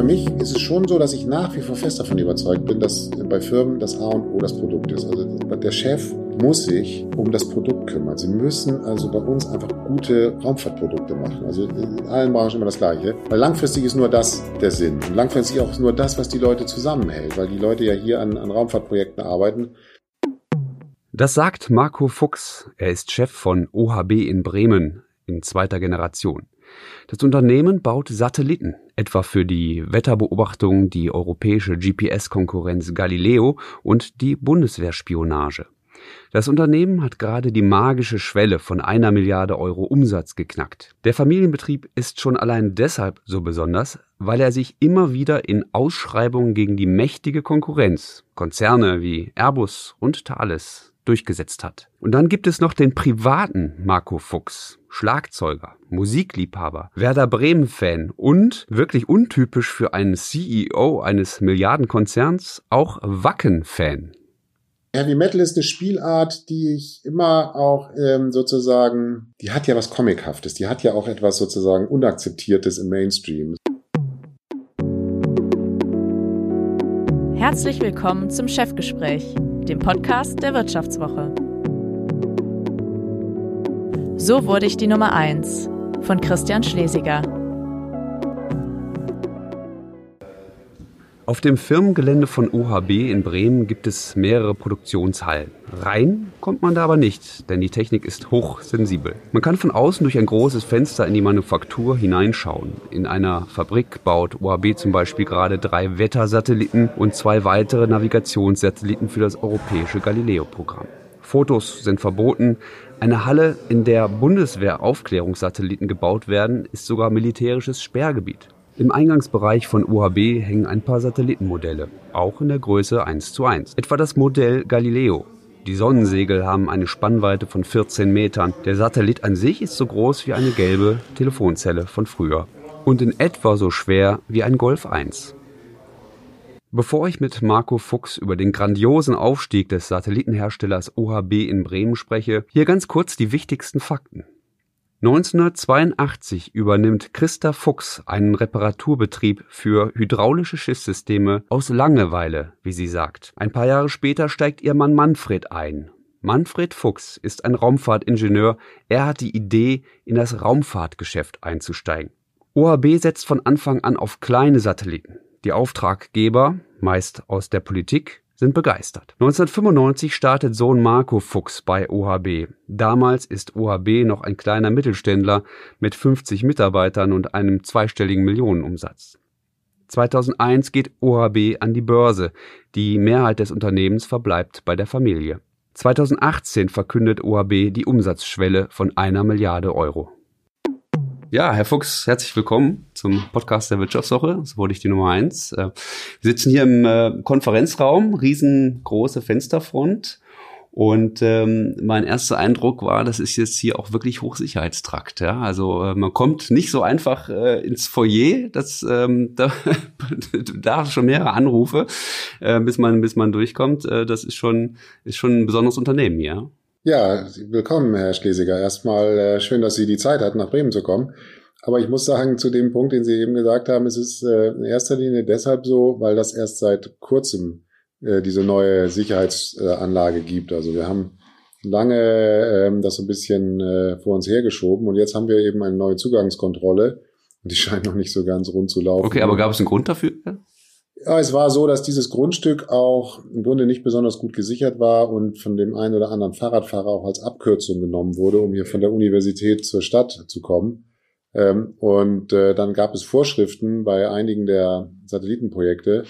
für mich ist es schon so, dass ich nach wie vor fest davon überzeugt bin, dass bei Firmen das A und O das Produkt ist. Also der Chef muss sich um das Produkt kümmern. Sie müssen also bei uns einfach gute Raumfahrtprodukte machen. Also in allen Branchen immer das Gleiche. Weil langfristig ist nur das der Sinn. Und langfristig auch nur das, was die Leute zusammenhält. Weil die Leute ja hier an, an Raumfahrtprojekten arbeiten. Das sagt Marco Fuchs. Er ist Chef von OHB in Bremen in zweiter Generation. Das Unternehmen baut Satelliten, etwa für die Wetterbeobachtung, die europäische GPS-Konkurrenz Galileo und die Bundeswehrspionage. Das Unternehmen hat gerade die magische Schwelle von einer Milliarde Euro Umsatz geknackt. Der Familienbetrieb ist schon allein deshalb so besonders, weil er sich immer wieder in Ausschreibungen gegen die mächtige Konkurrenz, Konzerne wie Airbus und Thales, durchgesetzt hat. Und dann gibt es noch den privaten Marco Fuchs, Schlagzeuger, Musikliebhaber, Werder Bremen-Fan und, wirklich untypisch für einen CEO eines Milliardenkonzerns, auch Wacken-Fan. Heavy Metal ist eine Spielart, die ich immer auch ähm, sozusagen, die hat ja was Comichaftes, die hat ja auch etwas sozusagen Unakzeptiertes im Mainstream. Herzlich willkommen zum Chefgespräch dem Podcast der Wirtschaftswoche. So wurde ich die Nummer 1 von Christian Schlesiger. Auf dem Firmengelände von OHB in Bremen gibt es mehrere Produktionshallen. Rein kommt man da aber nicht, denn die Technik ist hochsensibel. Man kann von außen durch ein großes Fenster in die Manufaktur hineinschauen. In einer Fabrik baut OHB zum Beispiel gerade drei Wettersatelliten und zwei weitere Navigationssatelliten für das europäische Galileo-Programm. Fotos sind verboten. Eine Halle, in der Bundeswehr-Aufklärungssatelliten gebaut werden, ist sogar militärisches Sperrgebiet. Im Eingangsbereich von UHB hängen ein paar Satellitenmodelle, auch in der Größe 1 zu 1. Etwa das Modell Galileo. Die Sonnensegel haben eine Spannweite von 14 Metern. Der Satellit an sich ist so groß wie eine gelbe Telefonzelle von früher und in etwa so schwer wie ein Golf 1. Bevor ich mit Marco Fuchs über den grandiosen Aufstieg des Satellitenherstellers OHB in Bremen spreche, hier ganz kurz die wichtigsten Fakten. 1982 übernimmt Christa Fuchs einen Reparaturbetrieb für hydraulische Schiffssysteme aus Langeweile, wie sie sagt. Ein paar Jahre später steigt ihr Mann Manfred ein. Manfred Fuchs ist ein Raumfahrtingenieur. Er hat die Idee, in das Raumfahrtgeschäft einzusteigen. OHB setzt von Anfang an auf kleine Satelliten. Die Auftraggeber, meist aus der Politik, sind begeistert. 1995 startet Sohn Marco Fuchs bei OHB. Damals ist OHB noch ein kleiner Mittelständler mit 50 Mitarbeitern und einem zweistelligen Millionenumsatz. 2001 geht OHB an die Börse. Die Mehrheit des Unternehmens verbleibt bei der Familie. 2018 verkündet OHB die Umsatzschwelle von einer Milliarde Euro. Ja, Herr Fuchs, herzlich willkommen zum Podcast der Wirtschaftswoche. So wurde ich die Nummer eins. Äh, wir sitzen hier im äh, Konferenzraum, riesengroße Fensterfront. Und ähm, mein erster Eindruck war, das ist jetzt hier auch wirklich Hochsicherheitstrakt. Ja? Also äh, man kommt nicht so einfach äh, ins Foyer. Das, ähm, da, da schon mehrere Anrufe, äh, bis man bis man durchkommt. Äh, das ist schon ist schon ein besonderes Unternehmen hier. Ja, willkommen, Herr Schlesiger. Erstmal äh, schön, dass Sie die Zeit hatten, nach Bremen zu kommen. Aber ich muss sagen, zu dem Punkt, den Sie eben gesagt haben, es ist äh, in erster Linie deshalb so, weil das erst seit kurzem äh, diese neue Sicherheitsanlage gibt. Also wir haben lange ähm, das so ein bisschen äh, vor uns hergeschoben und jetzt haben wir eben eine neue Zugangskontrolle und die scheint noch nicht so ganz rund zu laufen. Okay, aber gab es einen Grund dafür? Ja, es war so, dass dieses Grundstück auch im Grunde nicht besonders gut gesichert war und von dem einen oder anderen Fahrradfahrer auch als Abkürzung genommen wurde, um hier von der Universität zur Stadt zu kommen. Ähm, und äh, dann gab es Vorschriften bei einigen der Satellitenprojekte.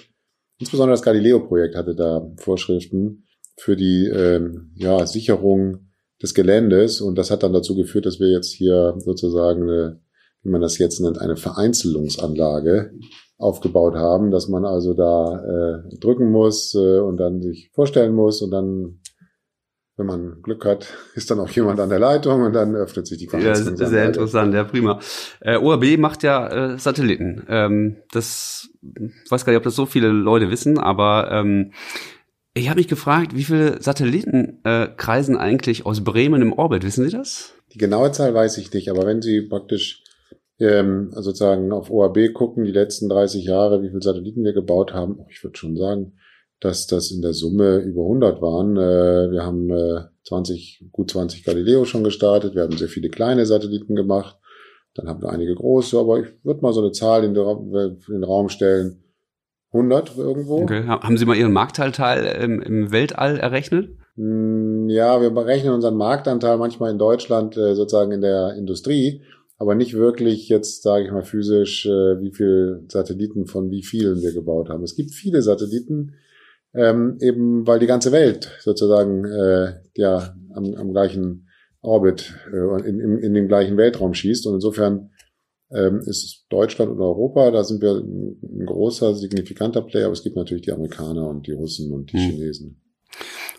Insbesondere das Galileo-Projekt hatte da Vorschriften für die ähm, ja, Sicherung des Geländes. Und das hat dann dazu geführt, dass wir jetzt hier sozusagen eine, wie man das jetzt nennt, eine Vereinzelungsanlage aufgebaut haben, dass man also da äh, drücken muss äh, und dann sich vorstellen muss und dann, wenn man Glück hat, ist dann auch jemand an der Leitung und dann öffnet sich die Konferenz. Ja, sehr interessant, ja prima. Äh, ORB macht ja äh, Satelliten. Ähm, das ich weiß gar nicht, ob das so viele Leute wissen, aber ähm, ich habe mich gefragt, wie viele Satelliten äh, kreisen eigentlich aus Bremen im Orbit? Wissen Sie das? Die genaue Zahl weiß ich nicht, aber wenn Sie praktisch ähm, sozusagen auf OAB gucken, die letzten 30 Jahre, wie viele Satelliten wir gebaut haben, oh, ich würde schon sagen, dass das in der Summe über 100 waren. Äh, wir haben äh, 20, gut 20 Galileo schon gestartet, wir haben sehr viele kleine Satelliten gemacht, dann haben wir einige große, aber ich würde mal so eine Zahl in den Raum stellen, 100 irgendwo. Okay. Haben Sie mal Ihren Marktanteil im, im Weltall errechnet? Hm, ja, wir berechnen unseren Marktanteil manchmal in Deutschland äh, sozusagen in der Industrie, aber nicht wirklich jetzt, sage ich mal, physisch, äh, wie viel Satelliten von wie vielen wir gebaut haben. Es gibt viele Satelliten, ähm, eben weil die ganze Welt sozusagen äh, ja am, am gleichen Orbit äh, in, in, in dem gleichen Weltraum schießt. Und insofern ähm, ist Deutschland und Europa, da sind wir ein großer, signifikanter Player, aber es gibt natürlich die Amerikaner und die Russen und die hm. Chinesen.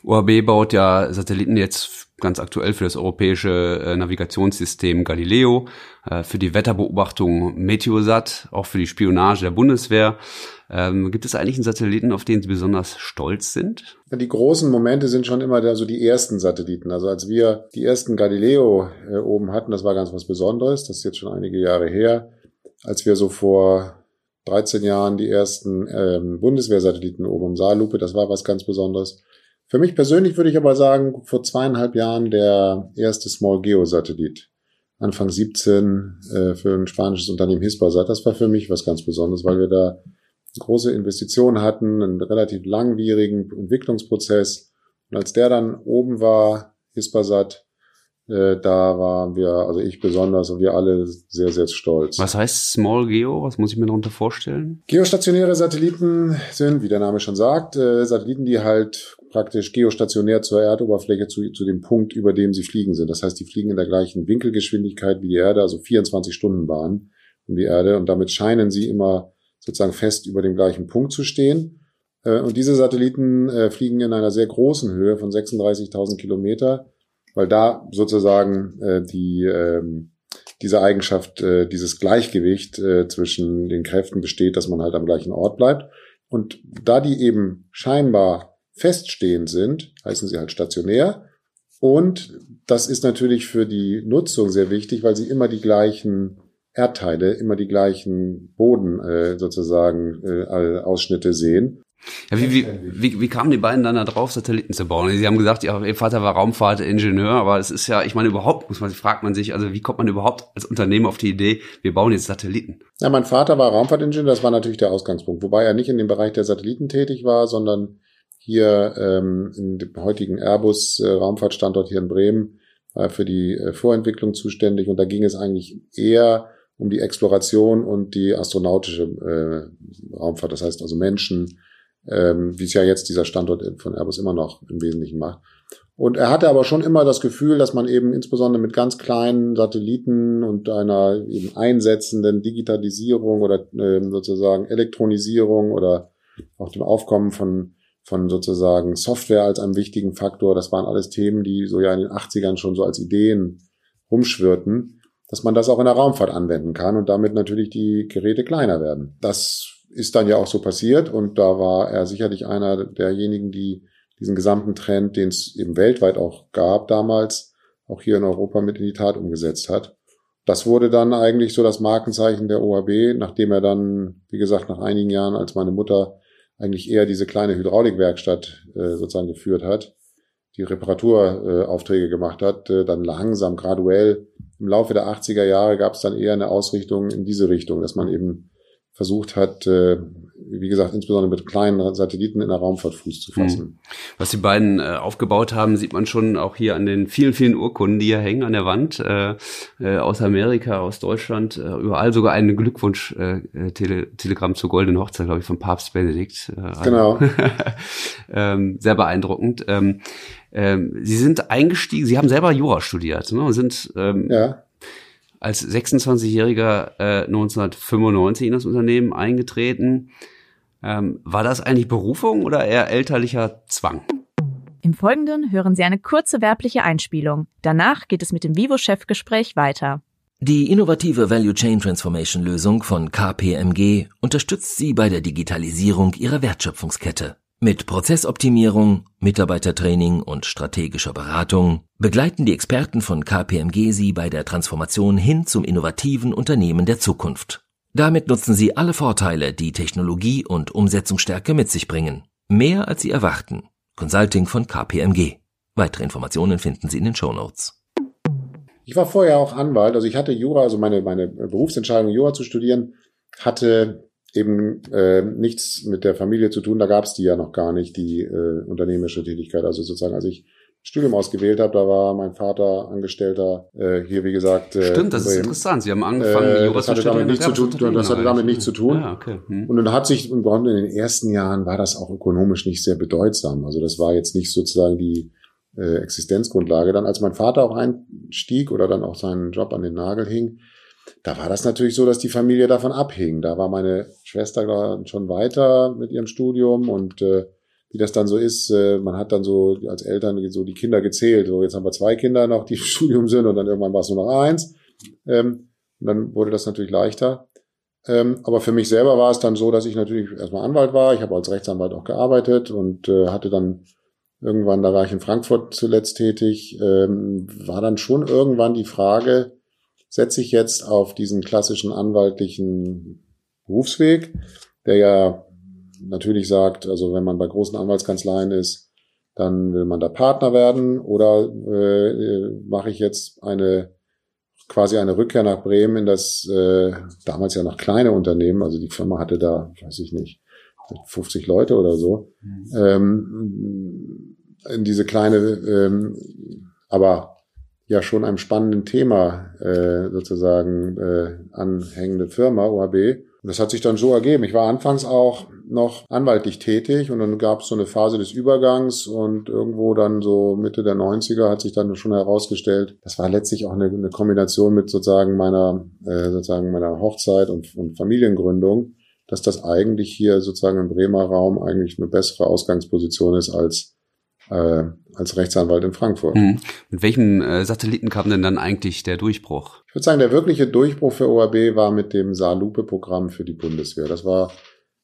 OHB baut ja Satelliten jetzt ganz aktuell für das europäische äh, Navigationssystem Galileo, äh, für die Wetterbeobachtung Meteosat, auch für die Spionage der Bundeswehr. Ähm, gibt es eigentlich einen Satelliten, auf den Sie besonders stolz sind? Die großen Momente sind schon immer so die ersten Satelliten. Also als wir die ersten Galileo äh, oben hatten, das war ganz was Besonderes. Das ist jetzt schon einige Jahre her. Als wir so vor 13 Jahren die ersten ähm, Bundeswehrsatelliten oben im Saallupe, das war was ganz Besonderes. Für mich persönlich würde ich aber sagen, vor zweieinhalb Jahren der erste Small Geo Satellit. Anfang 17 äh, für ein spanisches Unternehmen Hispasat. Das war für mich was ganz Besonderes, weil wir da große Investitionen hatten, einen relativ langwierigen Entwicklungsprozess. Und als der dann oben war, Hispasat, äh, da waren wir, also ich besonders und wir alle sehr, sehr stolz. Was heißt Small Geo? Was muss ich mir darunter vorstellen? Geostationäre Satelliten sind, wie der Name schon sagt, äh, Satelliten, die halt praktisch geostationär zur Erdoberfläche zu, zu dem Punkt, über dem sie fliegen sind. Das heißt, die fliegen in der gleichen Winkelgeschwindigkeit wie die Erde, also 24 Stunden Bahn um die Erde und damit scheinen sie immer sozusagen fest über dem gleichen Punkt zu stehen. Äh, und diese Satelliten äh, fliegen in einer sehr großen Höhe von 36.000 Kilometer, weil da sozusagen äh, die, ähm, diese Eigenschaft, dieses Gleichgewicht zwischen den Kräften besteht, dass man halt am gleichen Ort bleibt. Und da die eben scheinbar feststehend sind, heißen sie halt stationär. Und das ist natürlich für die Nutzung sehr wichtig, weil sie immer die gleichen Erdteile immer die gleichen Boden äh, sozusagen äh, Ausschnitte sehen. Ja, wie, wie, wie, wie kamen die beiden dann da drauf, Satelliten zu bauen? Sie haben gesagt, ja, ihr Vater war Raumfahrtingenieur, aber es ist ja, ich meine, überhaupt, muss man, fragt man sich, also wie kommt man überhaupt als Unternehmen auf die Idee, wir bauen jetzt Satelliten? Ja, mein Vater war Raumfahrtingenieur, das war natürlich der Ausgangspunkt, wobei er nicht in dem Bereich der Satelliten tätig war, sondern hier ähm, in dem heutigen Airbus äh, Raumfahrtstandort hier in Bremen war für die äh, Vorentwicklung zuständig und da ging es eigentlich eher um die Exploration und die astronautische äh, Raumfahrt, das heißt also Menschen, ähm, wie es ja jetzt dieser Standort von Airbus immer noch im Wesentlichen macht. Und er hatte aber schon immer das Gefühl, dass man eben insbesondere mit ganz kleinen Satelliten und einer eben einsetzenden Digitalisierung oder äh, sozusagen Elektronisierung oder auch dem Aufkommen von, von sozusagen Software als einem wichtigen Faktor, das waren alles Themen, die so ja in den 80ern schon so als Ideen rumschwirrten dass man das auch in der Raumfahrt anwenden kann und damit natürlich die Geräte kleiner werden. Das ist dann ja auch so passiert und da war er sicherlich einer derjenigen, die diesen gesamten Trend, den es eben weltweit auch gab damals, auch hier in Europa mit in die Tat umgesetzt hat. Das wurde dann eigentlich so das Markenzeichen der OHB, nachdem er dann, wie gesagt, nach einigen Jahren, als meine Mutter eigentlich eher diese kleine Hydraulikwerkstatt äh, sozusagen geführt hat, die Reparaturaufträge äh, gemacht hat, äh, dann langsam, graduell. Im Laufe der 80er Jahre gab es dann eher eine Ausrichtung in diese Richtung, dass man eben versucht hat, äh, wie gesagt, insbesondere mit kleinen Satelliten in der Raumfahrt Fuß zu fassen. Hm. Was die beiden äh, aufgebaut haben, sieht man schon auch hier an den vielen, vielen Urkunden, die hier hängen an der Wand, äh, äh, aus Amerika, aus Deutschland, äh, überall sogar ein Glückwunsch-Telegramm äh, zur goldenen Hochzeit, glaube ich, von Papst Benedikt. Genau. ähm, sehr beeindruckend. Ähm, ähm, Sie sind eingestiegen, Sie haben selber Jura studiert ne, und sind ähm, ja. Als 26-Jähriger äh, 1995 in das Unternehmen eingetreten. Ähm, war das eigentlich Berufung oder eher elterlicher Zwang? Im Folgenden hören Sie eine kurze werbliche Einspielung. Danach geht es mit dem Vivo-Chefgespräch weiter. Die innovative Value Chain Transformation Lösung von KPMG unterstützt Sie bei der Digitalisierung Ihrer Wertschöpfungskette. Mit Prozessoptimierung, Mitarbeitertraining und strategischer Beratung begleiten die Experten von KPMG Sie bei der Transformation hin zum innovativen Unternehmen der Zukunft. Damit nutzen Sie alle Vorteile, die Technologie und Umsetzungsstärke mit sich bringen. Mehr als Sie erwarten. Consulting von KPMG. Weitere Informationen finden Sie in den Show Notes. Ich war vorher auch Anwalt, also ich hatte Jura, also meine, meine Berufsentscheidung, Jura zu studieren, hatte eben äh, nichts mit der Familie zu tun. Da gab es die ja noch gar nicht, die äh, unternehmerische Tätigkeit. Also sozusagen, als ich Studium ausgewählt habe, da war mein Vater Angestellter äh, hier, wie gesagt. Äh, Stimmt, das ist interessant. Sie haben angefangen, äh, Jura. Damit zu tun, das hatte damit nichts zu tun. Ja, okay. Hm. Und dann hat sich im Grunde in den ersten Jahren war das auch ökonomisch nicht sehr bedeutsam. Also das war jetzt nicht sozusagen die äh, Existenzgrundlage. Dann, als mein Vater auch einstieg oder dann auch seinen Job an den Nagel hing, da war das natürlich so, dass die Familie davon abhing. Da war meine Schwester schon weiter mit ihrem Studium und äh, wie das dann so ist, äh, man hat dann so als Eltern so die Kinder gezählt. So, jetzt haben wir zwei Kinder noch, die im Studium sind und dann irgendwann war es nur noch eins. Ähm, und dann wurde das natürlich leichter. Ähm, aber für mich selber war es dann so, dass ich natürlich erstmal Anwalt war. Ich habe als Rechtsanwalt auch gearbeitet und äh, hatte dann irgendwann, da war ich in Frankfurt zuletzt tätig, ähm, war dann schon irgendwann die Frage, setze ich jetzt auf diesen klassischen anwaltlichen Berufsweg, der ja natürlich sagt, also wenn man bei großen Anwaltskanzleien ist, dann will man da Partner werden oder äh, mache ich jetzt eine quasi eine Rückkehr nach Bremen in das äh, damals ja noch kleine Unternehmen, also die Firma hatte da, weiß ich nicht, 50 Leute oder so, mhm. ähm, in diese kleine, ähm, aber ja schon einem spannenden Thema äh, sozusagen äh, anhängende Firma, OHB. Und das hat sich dann so ergeben. Ich war anfangs auch noch anwaltlich tätig und dann gab es so eine Phase des Übergangs und irgendwo dann so Mitte der 90er hat sich dann schon herausgestellt, das war letztlich auch eine, eine Kombination mit sozusagen meiner, äh, sozusagen meiner Hochzeit und, und Familiengründung, dass das eigentlich hier sozusagen im Bremer Raum eigentlich eine bessere Ausgangsposition ist als äh, als Rechtsanwalt in Frankfurt. Mhm. Mit welchen äh, Satelliten kam denn dann eigentlich der Durchbruch? Ich würde sagen, der wirkliche Durchbruch für OAB war mit dem Saarlupe-Programm für die Bundeswehr. Das war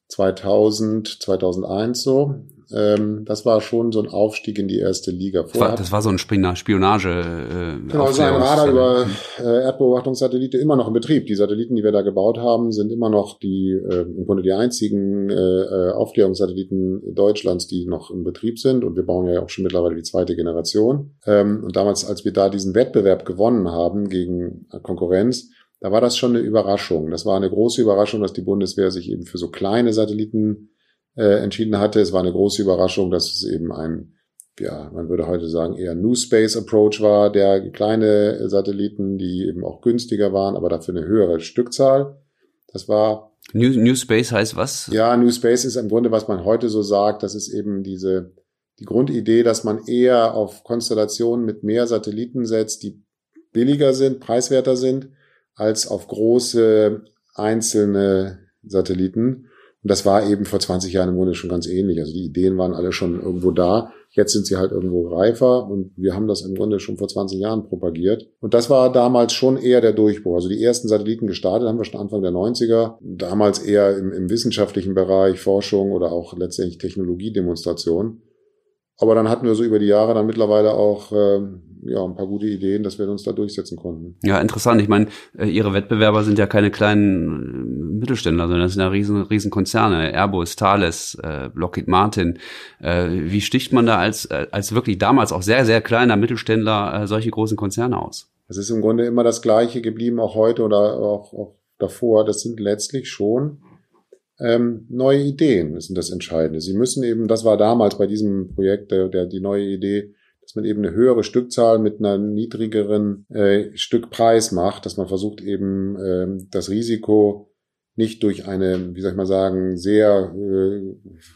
2000, 2001 so. Ähm, das war schon so ein Aufstieg in die erste Liga. Vorher das war so ein Spionage. Äh, genau, so ein Radar über äh, Erdbeobachtungssatellite immer noch in Betrieb. Die Satelliten, die wir da gebaut haben, sind immer noch die äh, im Grunde die einzigen äh, äh, Aufklärungssatelliten Deutschlands, die noch in Betrieb sind. Und wir bauen ja auch schon mittlerweile die zweite Generation. Ähm, und damals, als wir da diesen Wettbewerb gewonnen haben gegen Konkurrenz, da war das schon eine Überraschung. Das war eine große Überraschung, dass die Bundeswehr sich eben für so kleine Satelliten äh, entschieden hatte. Es war eine große Überraschung, dass es eben ein, ja, man würde heute sagen, eher New Space Approach war, der kleine Satelliten, die eben auch günstiger waren, aber dafür eine höhere Stückzahl. Das war New, New Space heißt was? Ja, New Space ist im Grunde, was man heute so sagt, das ist eben diese die Grundidee, dass man eher auf Konstellationen mit mehr Satelliten setzt, die billiger sind, preiswerter sind als auf große einzelne Satelliten. Und das war eben vor 20 Jahren im Grunde schon ganz ähnlich. Also die Ideen waren alle schon irgendwo da. Jetzt sind sie halt irgendwo reifer und wir haben das im Grunde schon vor 20 Jahren propagiert. Und das war damals schon eher der Durchbruch. Also die ersten Satelliten gestartet haben wir schon Anfang der 90er. Damals eher im, im wissenschaftlichen Bereich, Forschung oder auch letztendlich Technologiedemonstration. Aber dann hatten wir so über die Jahre dann mittlerweile auch äh, ja, ein paar gute Ideen, dass wir uns da durchsetzen konnten. Ja, interessant. Ich meine, äh, Ihre Wettbewerber sind ja keine kleinen äh, Mittelständler, sondern das sind ja riesen, riesen Konzerne. Airbus, Thales, äh, Lockheed Martin. Äh, wie sticht man da als, äh, als wirklich damals auch sehr, sehr kleiner Mittelständler äh, solche großen Konzerne aus? Es ist im Grunde immer das Gleiche geblieben, auch heute oder auch, auch davor. Das sind letztlich schon ähm, neue Ideen sind das Entscheidende. Sie müssen eben, das war damals bei diesem Projekt der, der die neue Idee, dass man eben eine höhere Stückzahl mit einer niedrigeren äh, Stückpreis macht, dass man versucht eben äh, das Risiko nicht durch eine, wie soll ich mal sagen, sehr äh,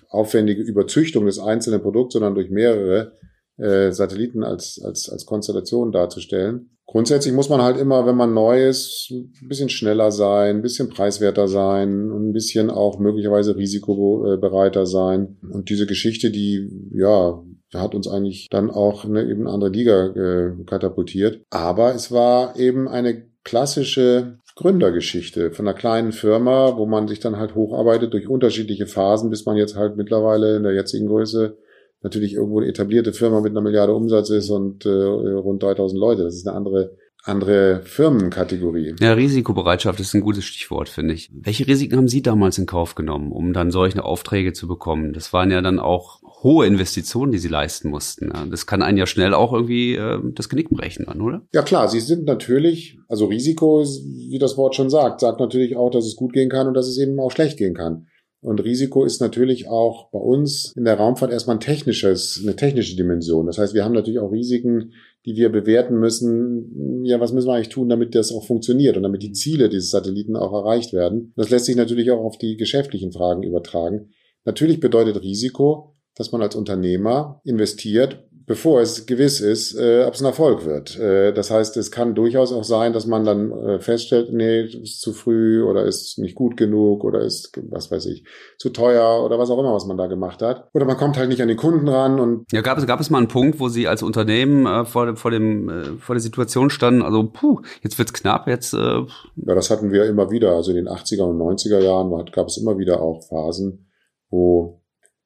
aufwendige Überzüchtung des einzelnen Produkts, sondern durch mehrere äh, Satelliten als, als, als Konstellation darzustellen. Grundsätzlich muss man halt immer, wenn man neu ist, ein bisschen schneller sein, ein bisschen preiswerter sein und ein bisschen auch möglicherweise risikobereiter sein. Und diese Geschichte, die, ja, hat uns eigentlich dann auch eine eben andere Liga äh, katapultiert. Aber es war eben eine klassische Gründergeschichte von einer kleinen Firma, wo man sich dann halt hocharbeitet durch unterschiedliche Phasen, bis man jetzt halt mittlerweile in der jetzigen Größe natürlich irgendwo eine etablierte Firma mit einer Milliarde Umsatz ist und äh, rund 3000 Leute. Das ist eine andere andere Firmenkategorie. Ja, Risikobereitschaft ist ein gutes Stichwort, finde ich. Welche Risiken haben Sie damals in Kauf genommen, um dann solche Aufträge zu bekommen? Das waren ja dann auch hohe Investitionen, die Sie leisten mussten. Das kann einen ja schnell auch irgendwie äh, das Genick brechen dann, oder? Ja klar, Sie sind natürlich, also Risiko, wie das Wort schon sagt, sagt natürlich auch, dass es gut gehen kann und dass es eben auch schlecht gehen kann. Und Risiko ist natürlich auch bei uns in der Raumfahrt erstmal ein technisches, eine technische Dimension. Das heißt, wir haben natürlich auch Risiken, die wir bewerten müssen. Ja, was müssen wir eigentlich tun, damit das auch funktioniert und damit die Ziele dieses Satelliten auch erreicht werden? Das lässt sich natürlich auch auf die geschäftlichen Fragen übertragen. Natürlich bedeutet Risiko, dass man als Unternehmer investiert, bevor es gewiss ist, äh, ob es ein Erfolg wird. Äh, das heißt, es kann durchaus auch sein, dass man dann äh, feststellt, nee, ist zu früh oder ist nicht gut genug oder ist, was weiß ich, zu teuer oder was auch immer, was man da gemacht hat. Oder man kommt halt nicht an den Kunden ran und. Ja, gab es, gab es mal einen Punkt, wo Sie als Unternehmen äh, vor, vor, dem, äh, vor der Situation standen, also puh, jetzt wird's knapp, jetzt. Äh ja, das hatten wir immer wieder. Also in den 80er und 90er Jahren gab es immer wieder auch Phasen, wo,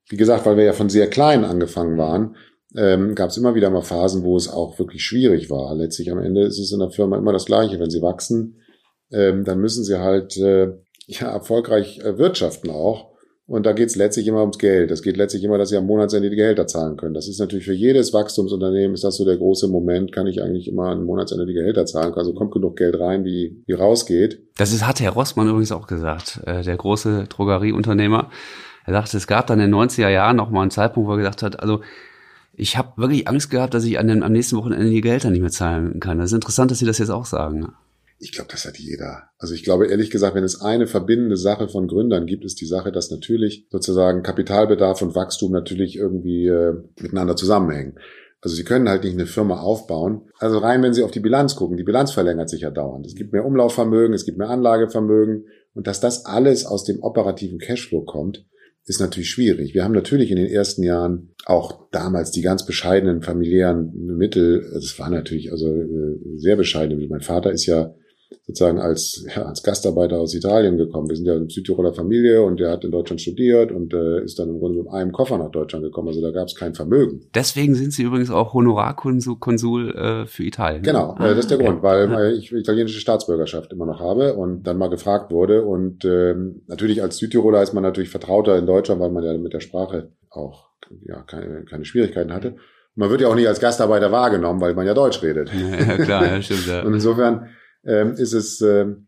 wie gesagt, weil wir ja von sehr klein angefangen waren, ähm, gab es immer wieder mal Phasen, wo es auch wirklich schwierig war. Letztlich am Ende ist es in der Firma immer das Gleiche. Wenn sie wachsen, ähm, dann müssen sie halt äh, ja, erfolgreich äh, wirtschaften auch. Und da geht es letztlich immer ums Geld. Es geht letztlich immer, dass sie am Monatsende die Gehälter zahlen können. Das ist natürlich für jedes Wachstumsunternehmen ist das so der große Moment, kann ich eigentlich immer am Monatsende die Gehälter zahlen. Also kommt genug Geld rein, wie, wie rausgeht. Das ist, hat Herr Rossmann übrigens auch gesagt, äh, der große Drogerieunternehmer. Er sagte, es gab dann in den 90er Jahren noch mal einen Zeitpunkt, wo er gesagt hat, also ich habe wirklich Angst gehabt, dass ich an dem, am nächsten Wochenende die Gehälter nicht mehr zahlen kann. Das ist interessant, dass Sie das jetzt auch sagen. Ich glaube, das hat jeder. Also ich glaube ehrlich gesagt, wenn es eine verbindende Sache von Gründern gibt, ist die Sache, dass natürlich sozusagen Kapitalbedarf und Wachstum natürlich irgendwie äh, miteinander zusammenhängen. Also sie können halt nicht eine Firma aufbauen. Also rein, wenn Sie auf die Bilanz gucken, die Bilanz verlängert sich ja dauernd. Es gibt mehr Umlaufvermögen, es gibt mehr Anlagevermögen und dass das alles aus dem operativen Cashflow kommt, ist natürlich schwierig. Wir haben natürlich in den ersten Jahren auch damals die ganz bescheidenen familiären Mittel, das war natürlich also äh, sehr bescheiden. Mein Vater ist ja sozusagen als, ja, als Gastarbeiter aus Italien gekommen. Wir sind ja eine Südtiroler Familie und der hat in Deutschland studiert und äh, ist dann im Grunde mit einem Koffer nach Deutschland gekommen. Also da gab es kein Vermögen. Deswegen sind Sie übrigens auch Honorarkonsul äh, für Italien. Genau, ah, äh, das ist der okay. Grund, weil ah. ich italienische Staatsbürgerschaft immer noch habe und dann mal gefragt wurde. Und ähm, natürlich als Südtiroler ist man natürlich vertrauter in Deutschland, weil man ja mit der Sprache auch ja, keine, keine Schwierigkeiten hatte. Man wird ja auch nicht als Gastarbeiter wahrgenommen, weil man ja Deutsch redet. Ja, klar, ja, stimmt. Ja. Und insofern ähm, ist es ähm,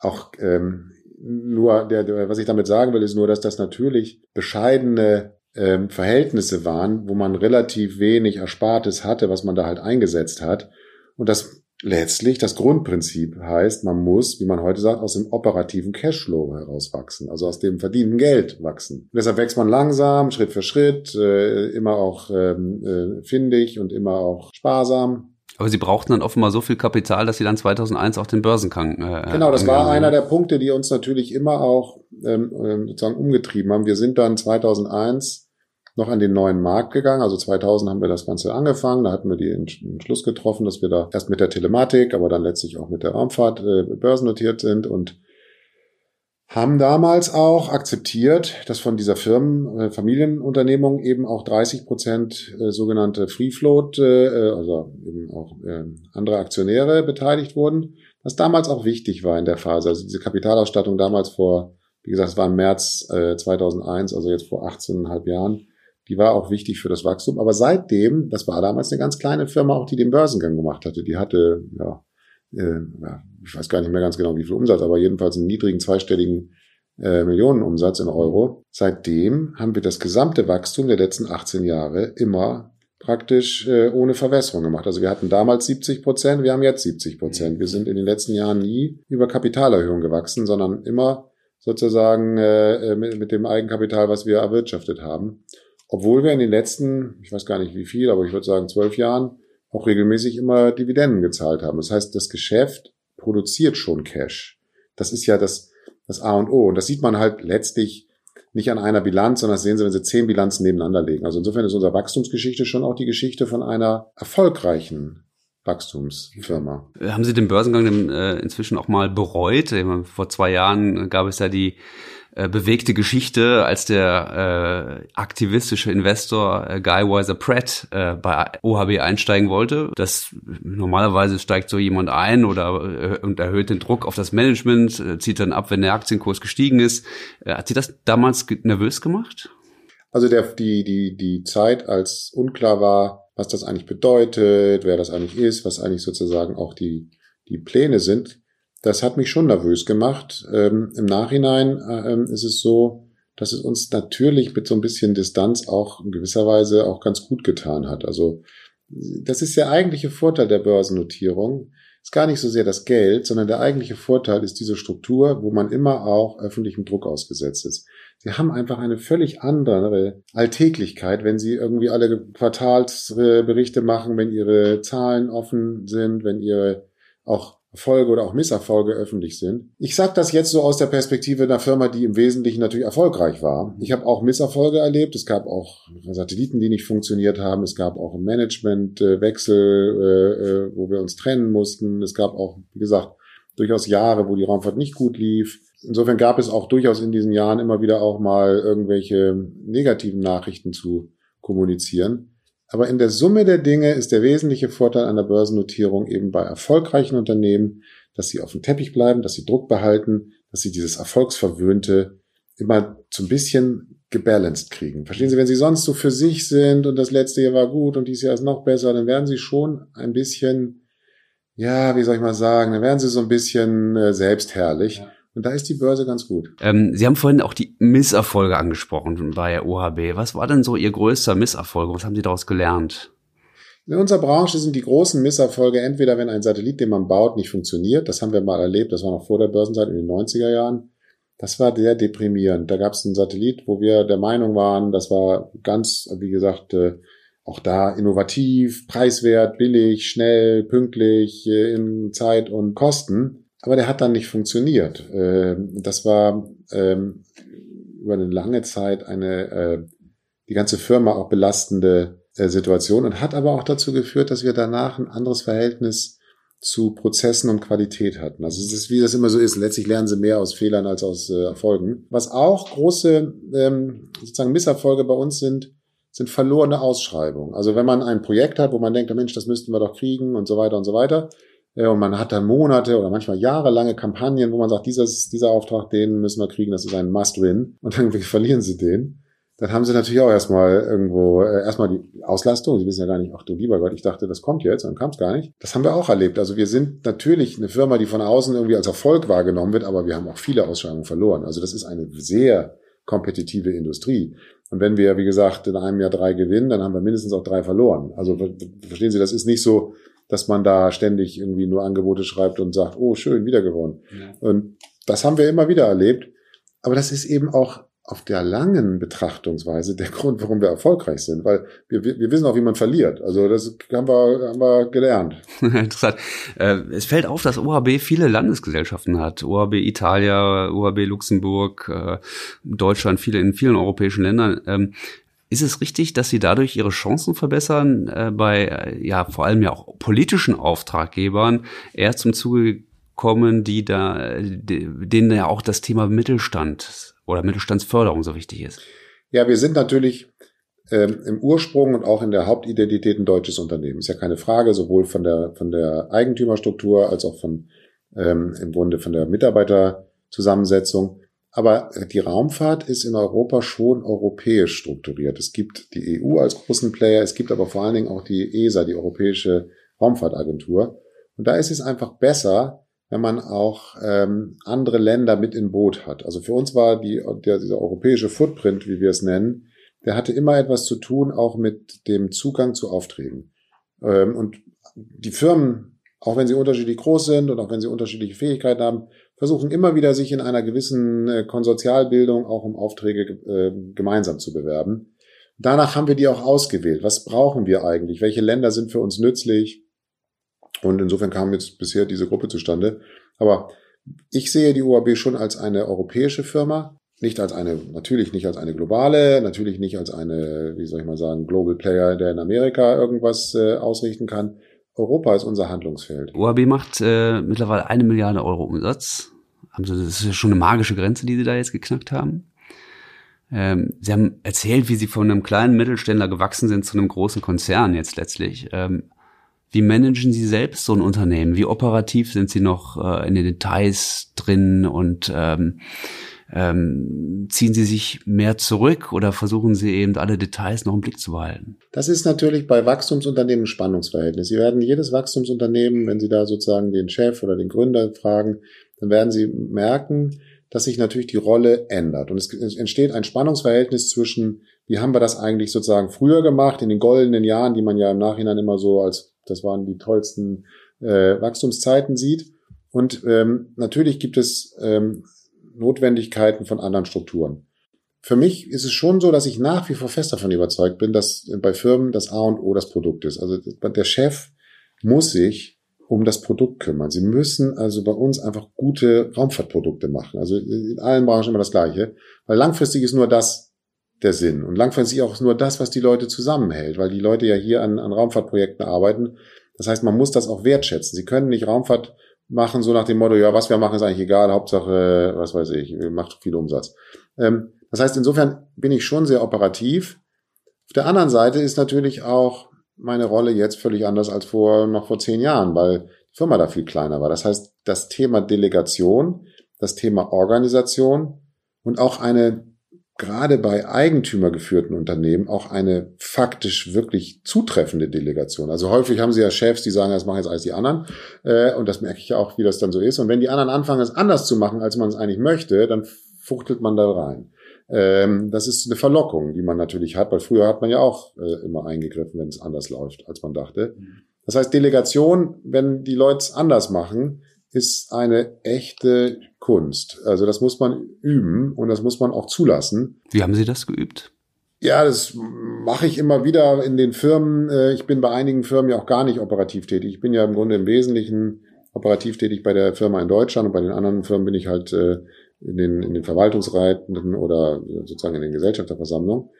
auch ähm, nur, der, der, was ich damit sagen will, ist nur, dass das natürlich bescheidene ähm, Verhältnisse waren, wo man relativ wenig Erspartes hatte, was man da halt eingesetzt hat. Und das letztlich das Grundprinzip heißt, man muss, wie man heute sagt, aus dem operativen Cashflow herauswachsen, also aus dem verdienten Geld wachsen. Und deshalb wächst man langsam, Schritt für Schritt, äh, immer auch ähm, äh, findig und immer auch sparsam. Aber Sie brauchten dann offenbar so viel Kapital, dass Sie dann 2001 auch den Börsengang. Äh, genau, das war einer der Punkte, die uns natürlich immer auch ähm, ähm sozusagen umgetrieben haben. Wir sind dann 2001 noch an den neuen Markt gegangen. Also 2000 haben wir das Ganze angefangen. Da hatten wir den Entschluss getroffen, dass wir da erst mit der Telematik, aber dann letztlich auch mit der Raumfahrt äh, börsennotiert sind und haben damals auch akzeptiert, dass von dieser Firmen, äh, Familienunternehmung eben auch 30 Prozent äh, sogenannte Free Float, äh, äh, also eben auch äh, andere Aktionäre beteiligt wurden, was damals auch wichtig war in der Phase. Also diese Kapitalausstattung damals vor, wie gesagt, es war im März äh, 2001, also jetzt vor 18,5 Jahren, die war auch wichtig für das Wachstum. Aber seitdem, das war damals eine ganz kleine Firma, auch die den Börsengang gemacht hatte, die hatte, ja, äh, ja ich weiß gar nicht mehr ganz genau, wie viel Umsatz, aber jedenfalls einen niedrigen zweistelligen äh, Millionenumsatz in Euro. Seitdem haben wir das gesamte Wachstum der letzten 18 Jahre immer praktisch äh, ohne Verwässerung gemacht. Also wir hatten damals 70 Prozent, wir haben jetzt 70 Prozent. Wir sind in den letzten Jahren nie über Kapitalerhöhung gewachsen, sondern immer sozusagen äh, mit, mit dem Eigenkapital, was wir erwirtschaftet haben. Obwohl wir in den letzten, ich weiß gar nicht wie viel, aber ich würde sagen zwölf Jahren auch regelmäßig immer Dividenden gezahlt haben. Das heißt, das Geschäft produziert schon Cash. Das ist ja das, das A und O. Und das sieht man halt letztlich nicht an einer Bilanz, sondern das sehen Sie, wenn Sie zehn Bilanzen nebeneinander legen. Also insofern ist unsere Wachstumsgeschichte schon auch die Geschichte von einer erfolgreichen Wachstumsfirma. Haben Sie den Börsengang denn, äh, inzwischen auch mal bereut? Vor zwei Jahren gab es ja die äh, bewegte Geschichte, als der äh, aktivistische Investor äh, Guy Weiser Pratt äh, bei OHB einsteigen wollte. Das normalerweise steigt so jemand ein oder äh, und erhöht den Druck auf das Management, äh, zieht dann ab, wenn der Aktienkurs gestiegen ist. Äh, hat Sie das damals nervös gemacht? Also der, die, die, die Zeit, als unklar war, was das eigentlich bedeutet, wer das eigentlich ist, was eigentlich sozusagen auch die, die Pläne sind, das hat mich schon nervös gemacht. Ähm, Im Nachhinein ähm, ist es so, dass es uns natürlich mit so ein bisschen Distanz auch in gewisser Weise auch ganz gut getan hat. Also das ist der eigentliche Vorteil der Börsennotierung. Ist gar nicht so sehr das Geld, sondern der eigentliche Vorteil ist diese Struktur, wo man immer auch öffentlichem Druck ausgesetzt ist. Sie haben einfach eine völlig andere Alltäglichkeit, wenn Sie irgendwie alle Quartalsberichte machen, wenn Ihre Zahlen offen sind, wenn Ihre auch Erfolge oder auch Misserfolge öffentlich sind. Ich sage das jetzt so aus der Perspektive einer Firma, die im Wesentlichen natürlich erfolgreich war. Ich habe auch Misserfolge erlebt. Es gab auch Satelliten, die nicht funktioniert haben. Es gab auch Managementwechsel, äh, äh, wo wir uns trennen mussten. Es gab auch, wie gesagt, durchaus Jahre, wo die Raumfahrt nicht gut lief. Insofern gab es auch durchaus in diesen Jahren immer wieder auch mal irgendwelche negativen Nachrichten zu kommunizieren. Aber in der Summe der Dinge ist der wesentliche Vorteil einer Börsennotierung eben bei erfolgreichen Unternehmen, dass sie auf dem Teppich bleiben, dass sie Druck behalten, dass sie dieses Erfolgsverwöhnte immer so ein bisschen gebalanced kriegen. Verstehen Sie, wenn Sie sonst so für sich sind und das letzte Jahr war gut und dieses Jahr ist noch besser, dann werden Sie schon ein bisschen, ja, wie soll ich mal sagen, dann werden Sie so ein bisschen äh, selbstherrlich. Ja. Und da ist die Börse ganz gut. Ähm, Sie haben vorhin auch die Misserfolge angesprochen bei der OHB. Was war denn so Ihr größter Misserfolg? Was haben Sie daraus gelernt? In unserer Branche sind die großen Misserfolge entweder, wenn ein Satellit, den man baut, nicht funktioniert. Das haben wir mal erlebt. Das war noch vor der Börsenzeit in den 90er Jahren. Das war sehr deprimierend. Da gab es einen Satellit, wo wir der Meinung waren, das war ganz, wie gesagt, äh, auch da innovativ, preiswert, billig, schnell, pünktlich, äh, in Zeit und Kosten. Aber der hat dann nicht funktioniert. Ähm, das war ähm, über eine lange Zeit eine äh, die ganze Firma auch belastende äh, Situation und hat aber auch dazu geführt, dass wir danach ein anderes Verhältnis zu Prozessen und Qualität hatten. Also es ist, wie das immer so ist, letztlich lernen sie mehr aus Fehlern als aus äh, Erfolgen. Was auch große ähm, sozusagen Misserfolge bei uns sind, sind verlorene Ausschreibungen. Also wenn man ein Projekt hat, wo man denkt, Mensch, das müssten wir doch kriegen und so weiter und so weiter, und man hat dann Monate oder manchmal jahrelange Kampagnen, wo man sagt, dieses, dieser Auftrag, den müssen wir kriegen, das ist ein Must-Win. Und dann verlieren sie den. Dann haben sie natürlich auch erstmal irgendwo, äh, erstmal die Auslastung. Sie wissen ja gar nicht, ach du lieber Gott, ich dachte, das kommt jetzt, dann kam es gar nicht. Das haben wir auch erlebt. Also wir sind natürlich eine Firma, die von außen irgendwie als Erfolg wahrgenommen wird, aber wir haben auch viele Ausschreibungen verloren. Also das ist eine sehr kompetitive Industrie. Und wenn wir, wie gesagt, in einem Jahr drei gewinnen, dann haben wir mindestens auch drei verloren. Also verstehen Sie, das ist nicht so, dass man da ständig irgendwie nur Angebote schreibt und sagt, oh schön, wieder gewonnen. Ja. Und das haben wir immer wieder erlebt. Aber das ist eben auch auf der langen Betrachtungsweise der Grund, warum wir erfolgreich sind, weil wir, wir wissen auch, wie man verliert. Also das haben wir, haben wir gelernt. Interessant. Äh, es fällt auf, dass OHB viele Landesgesellschaften hat. OHB Italia, OHB Luxemburg, äh, Deutschland, viele in vielen europäischen Ländern. Ist es richtig, dass Sie dadurch Ihre Chancen verbessern, äh, bei äh, ja vor allem ja auch politischen Auftraggebern eher zum Zuge kommen, die da, denen ja auch das Thema Mittelstand oder Mittelstandsförderung so wichtig ist? Ja, wir sind natürlich ähm, im Ursprung und auch in der Hauptidentität ein deutsches Unternehmen. Ist ja keine Frage, sowohl von der von der Eigentümerstruktur als auch von ähm, im Grunde von der Mitarbeiterzusammensetzung. Aber die Raumfahrt ist in Europa schon europäisch strukturiert. Es gibt die EU als großen Player, es gibt aber vor allen Dingen auch die ESA, die Europäische Raumfahrtagentur. Und da ist es einfach besser, wenn man auch ähm, andere Länder mit im Boot hat. Also für uns war die, der, dieser europäische Footprint, wie wir es nennen, der hatte immer etwas zu tun, auch mit dem Zugang zu Aufträgen. Ähm, und die Firmen, auch wenn sie unterschiedlich groß sind und auch wenn sie unterschiedliche Fähigkeiten haben, versuchen immer wieder sich in einer gewissen äh, Konsortialbildung auch um Aufträge äh, gemeinsam zu bewerben. Danach haben wir die auch ausgewählt. Was brauchen wir eigentlich? Welche Länder sind für uns nützlich? Und insofern kam jetzt bisher diese Gruppe zustande. Aber ich sehe die UAB schon als eine europäische Firma, nicht als eine, natürlich nicht als eine globale, natürlich nicht als eine, wie soll ich mal sagen, Global Player, der in Amerika irgendwas äh, ausrichten kann. Europa ist unser Handlungsfeld. OAB macht äh, mittlerweile eine Milliarde Euro Umsatz. Also das ist ja schon eine magische Grenze, die Sie da jetzt geknackt haben. Ähm, Sie haben erzählt, wie Sie von einem kleinen Mittelständler gewachsen sind zu einem großen Konzern jetzt letztlich. Ähm, wie managen Sie selbst so ein Unternehmen? Wie operativ sind Sie noch äh, in den Details drin und ähm, ähm, ziehen Sie sich mehr zurück oder versuchen Sie eben alle Details noch im Blick zu behalten? Das ist natürlich bei Wachstumsunternehmen ein Spannungsverhältnis. Sie werden jedes Wachstumsunternehmen, wenn Sie da sozusagen den Chef oder den Gründer fragen, dann werden Sie merken, dass sich natürlich die Rolle ändert. Und es entsteht ein Spannungsverhältnis zwischen, wie haben wir das eigentlich sozusagen früher gemacht, in den goldenen Jahren, die man ja im Nachhinein immer so als das waren die tollsten äh, Wachstumszeiten sieht. Und ähm, natürlich gibt es ähm, Notwendigkeiten von anderen Strukturen. Für mich ist es schon so, dass ich nach wie vor fest davon überzeugt bin, dass bei Firmen das A und O das Produkt ist. Also der Chef muss sich um das Produkt kümmern. Sie müssen also bei uns einfach gute Raumfahrtprodukte machen. Also in allen Branchen immer das Gleiche. Weil langfristig ist nur das der Sinn. Und langfristig auch nur das, was die Leute zusammenhält, weil die Leute ja hier an, an Raumfahrtprojekten arbeiten. Das heißt, man muss das auch wertschätzen. Sie können nicht Raumfahrt machen, so nach dem Motto, ja, was wir machen, ist eigentlich egal, Hauptsache, was weiß ich, macht viel Umsatz. Ähm, das heißt, insofern bin ich schon sehr operativ. Auf der anderen Seite ist natürlich auch meine Rolle jetzt völlig anders als vor, noch vor zehn Jahren, weil die Firma da viel kleiner war. Das heißt, das Thema Delegation, das Thema Organisation und auch eine gerade bei eigentümergeführten Unternehmen auch eine faktisch wirklich zutreffende Delegation. Also häufig haben sie ja Chefs, die sagen, das machen jetzt alles die anderen. Äh, und das merke ich ja auch, wie das dann so ist. Und wenn die anderen anfangen, es anders zu machen, als man es eigentlich möchte, dann fuchtelt man da rein. Ähm, das ist eine Verlockung, die man natürlich hat, weil früher hat man ja auch äh, immer eingegriffen, wenn es anders läuft, als man dachte. Das heißt, Delegation, wenn die Leute es anders machen, ist eine echte Kunst. Also das muss man üben und das muss man auch zulassen. Wie haben Sie das geübt? Ja, das mache ich immer wieder in den Firmen. Äh, ich bin bei einigen Firmen ja auch gar nicht operativ tätig. Ich bin ja im Grunde im Wesentlichen operativ tätig bei der Firma in Deutschland und bei den anderen Firmen bin ich halt äh, in den, in den Verwaltungsräten oder sozusagen in den Gesellschafterversammlungen.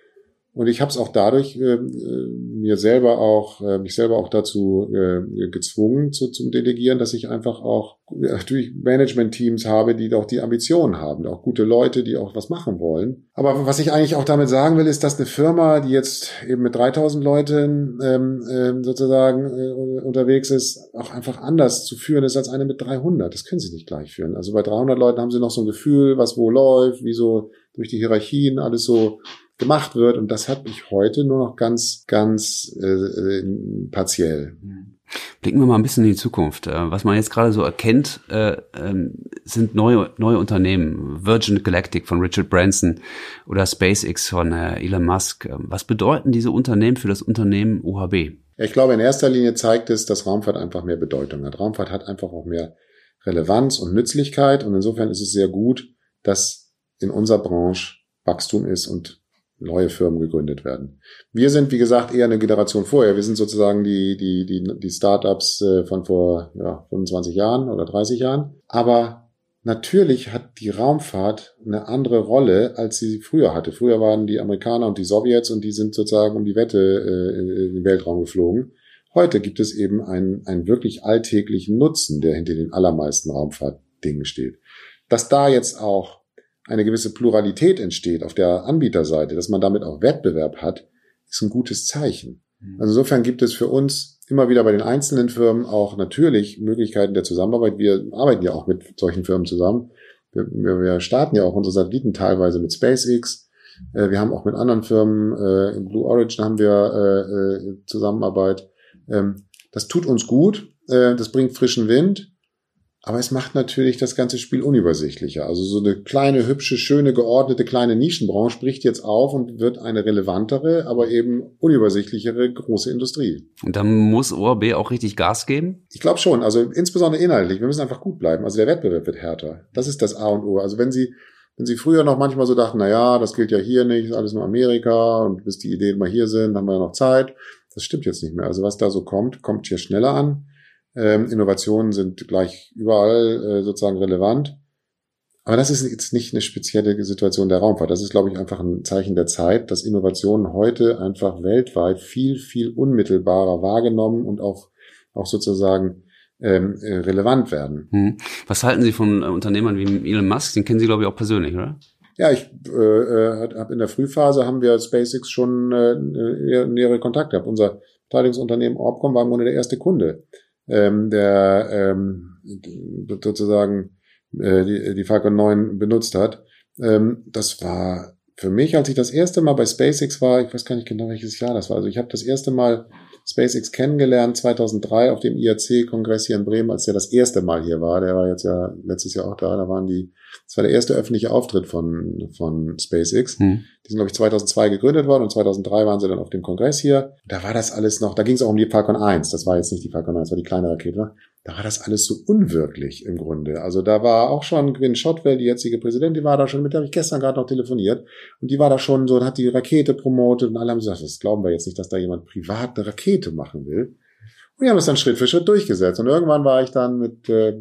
Und ich habe es auch dadurch äh, äh, mir selber auch, äh, mich selber auch dazu äh, gezwungen zu, zum Delegieren, dass ich einfach auch natürlich Management-Teams habe, die auch die Ambitionen haben, auch gute Leute, die auch was machen wollen. Aber was ich eigentlich auch damit sagen will, ist, dass eine Firma, die jetzt eben mit 3000 Leuten ähm, äh, sozusagen äh, unterwegs ist, auch einfach anders zu führen ist als eine mit 300. Das können sie nicht gleich führen. Also bei 300 Leuten haben sie noch so ein Gefühl, was wo läuft, wie so durch die Hierarchien alles so gemacht wird. Und das hat mich heute nur noch ganz, ganz äh, äh, partiell. Blicken wir mal ein bisschen in die Zukunft. Äh, was man jetzt gerade so erkennt, äh, ähm, sind neue, neue Unternehmen. Virgin Galactic von Richard Branson oder SpaceX von äh, Elon Musk. Was bedeuten diese Unternehmen für das Unternehmen UHB? Ich glaube, in erster Linie zeigt es, dass Raumfahrt einfach mehr Bedeutung hat. Raumfahrt hat einfach auch mehr Relevanz und Nützlichkeit. Und insofern ist es sehr gut, dass in unserer Branche Wachstum ist und neue Firmen gegründet werden. Wir sind, wie gesagt, eher eine Generation vorher. Wir sind sozusagen die, die, die, die Startups äh, von vor ja, 25 Jahren oder 30 Jahren. Aber natürlich hat die Raumfahrt eine andere Rolle, als sie früher hatte. Früher waren die Amerikaner und die Sowjets und die sind sozusagen um die Wette äh, in den Weltraum geflogen. Heute gibt es eben einen, einen wirklich alltäglichen Nutzen, der hinter den allermeisten Raumfahrtdingen steht. Dass da jetzt auch eine gewisse Pluralität entsteht auf der Anbieterseite, dass man damit auch Wettbewerb hat, ist ein gutes Zeichen. Mhm. Also insofern gibt es für uns immer wieder bei den einzelnen Firmen auch natürlich Möglichkeiten der Zusammenarbeit. Wir arbeiten ja auch mit solchen Firmen zusammen. Wir, wir starten ja auch unsere Satelliten teilweise mit SpaceX. Äh, wir haben auch mit anderen Firmen, äh, in Blue Origin haben wir äh, Zusammenarbeit. Ähm, das tut uns gut, das bringt frischen Wind aber es macht natürlich das ganze Spiel unübersichtlicher. Also so eine kleine, hübsche, schöne, geordnete kleine Nischenbranche bricht jetzt auf und wird eine relevantere, aber eben unübersichtlichere große Industrie. Und dann muss ORB auch richtig Gas geben? Ich glaube schon. Also insbesondere inhaltlich. Wir müssen einfach gut bleiben. Also der Wettbewerb wird härter. Das ist das A und O. Also wenn Sie wenn Sie früher noch manchmal so dachten, na ja, das gilt ja hier nicht, ist alles nur Amerika und bis die Ideen mal hier sind, haben wir ja noch Zeit. Das stimmt jetzt nicht mehr. Also was da so kommt, kommt hier schneller an. Ähm, Innovationen sind gleich überall äh, sozusagen relevant. Aber das ist jetzt nicht eine spezielle Situation der Raumfahrt. Das ist, glaube ich, einfach ein Zeichen der Zeit, dass Innovationen heute einfach weltweit viel, viel unmittelbarer wahrgenommen und auch auch sozusagen ähm, äh, relevant werden. Hm. Was halten Sie von äh, Unternehmern wie Elon Musk? Den kennen Sie, glaube ich, auch persönlich, oder? Ja, ich äh, äh habe in der Frühphase haben wir SpaceX schon äh, nähere Kontakte gehabt. Unser Beteiligungsunternehmen Orbcom war im Grunde der erste Kunde, ähm, der ähm, sozusagen äh, die, die Falcon 9 benutzt hat. Ähm, das war für mich, als ich das erste Mal bei SpaceX war, ich weiß gar nicht genau welches Jahr das war. Also ich habe das erste Mal SpaceX kennengelernt 2003 auf dem IAC-Kongress hier in Bremen, als der das erste Mal hier war. Der war jetzt ja letztes Jahr auch da. Da waren die, das war der erste öffentliche Auftritt von, von SpaceX. Hm. Die sind, glaube ich, 2002 gegründet worden und 2003 waren sie dann auf dem Kongress hier. Da war das alles noch, da ging es auch um die Falcon 1. Das war jetzt nicht die Falcon 1, das war die kleine Rakete da war das alles so unwirklich im Grunde. Also da war auch schon Gwyn Shotwell, die jetzige Präsidentin, die war da schon, mit der habe ich gestern gerade noch telefoniert. Und die war da schon so, hat die Rakete promotet und alle haben gesagt, das glauben wir jetzt nicht, dass da jemand privat eine Rakete machen will. Und die haben das dann Schritt für Schritt durchgesetzt. Und irgendwann war ich dann mit äh,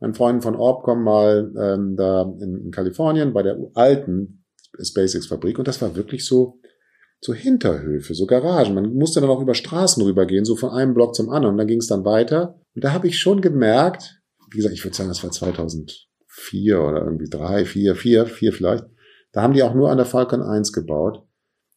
meinen Freunden von Orbcom mal ähm, da in, in Kalifornien bei der alten SpaceX-Fabrik und das war wirklich so, so Hinterhöfe, so Garagen. Man musste dann auch über Straßen rübergehen, so von einem Block zum anderen. Und dann ging es dann weiter. Und da habe ich schon gemerkt, wie gesagt, ich würde sagen, das war 2004 oder irgendwie drei, vier, vier, vier vielleicht. Da haben die auch nur an der Falcon 1 gebaut.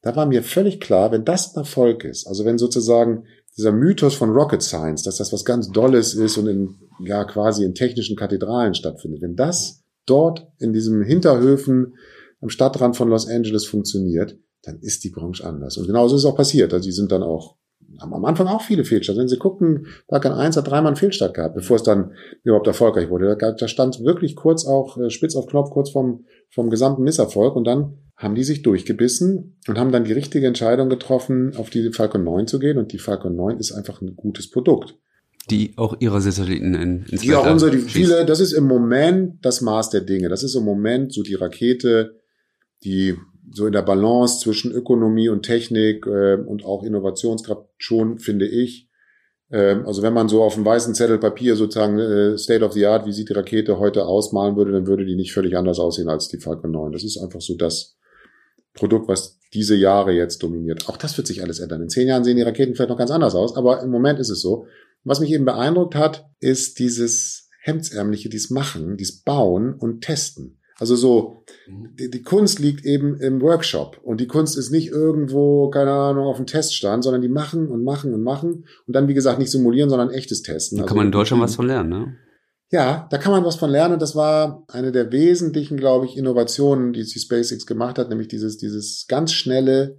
Da war mir völlig klar, wenn das ein Erfolg ist, also wenn sozusagen dieser Mythos von Rocket Science, dass das was ganz Dolles ist und in, ja, quasi in technischen Kathedralen stattfindet, wenn das dort in diesem Hinterhöfen am Stadtrand von Los Angeles funktioniert, dann ist die Branche anders. Und genauso ist es auch passiert. Also die sind dann auch, haben am Anfang auch viele Fehlstarts. Wenn Sie gucken, Balkan 1 hat dreimal einen Fehlstart gehabt, bevor es dann überhaupt erfolgreich wurde. Da, da stand wirklich kurz auch äh, spitz auf Knopf, kurz vom, vom gesamten Misserfolg. Und dann haben die sich durchgebissen und haben dann die richtige Entscheidung getroffen, auf die Falcon 9 zu gehen. Und die Falcon 9 ist einfach ein gutes Produkt. Die auch ihre Satelliten in, ins Die auch unsere, die viele, das ist im Moment das Maß der Dinge. Das ist im Moment so die Rakete, die so in der Balance zwischen Ökonomie und Technik äh, und auch Innovationskraft schon, finde ich. Ähm, also wenn man so auf einem weißen Zettel Papier sozusagen äh, State of the Art, wie sieht die Rakete heute ausmalen würde, dann würde die nicht völlig anders aussehen als die Falcon 9. Das ist einfach so das Produkt, was diese Jahre jetzt dominiert. Auch das wird sich alles ändern. In zehn Jahren sehen die Raketen vielleicht noch ganz anders aus, aber im Moment ist es so. Was mich eben beeindruckt hat, ist dieses Hemdsärmliche, dieses Machen, dieses Bauen und Testen. Also so, mhm. die, die, Kunst liegt eben im Workshop und die Kunst ist nicht irgendwo, keine Ahnung, auf dem Teststand, sondern die machen und machen und machen und dann, wie gesagt, nicht simulieren, sondern echtes Testen. Da kann also, man in Deutschland was von lernen, ne? Ja, da kann man was von lernen das war eine der wesentlichen, glaube ich, Innovationen, die die SpaceX gemacht hat, nämlich dieses, dieses ganz schnelle,